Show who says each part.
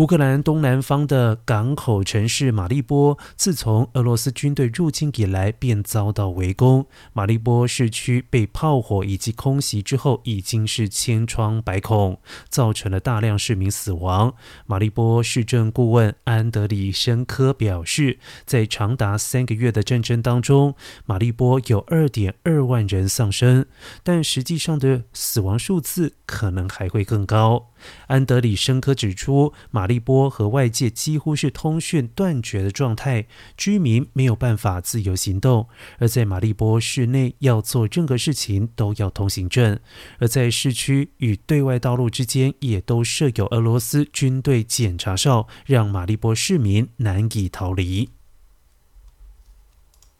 Speaker 1: 乌克兰东南方的港口城市马利波，自从俄罗斯军队入侵以来，便遭到围攻。马利波市区被炮火以及空袭之后，已经是千疮百孔，造成了大量市民死亡。马利波市政顾问安德里申科表示，在长达三个月的战争当中，马利波有二点二万人丧生，但实际上的死亡数字可能还会更高。安德里申科指出，马利波和外界几乎是通讯断绝的状态，居民没有办法自由行动。而在马利波市内，要做任何事情都要通行证；而在市区与对外道路之间，也都设有俄罗斯军队检查哨，让马利波市民难以逃离。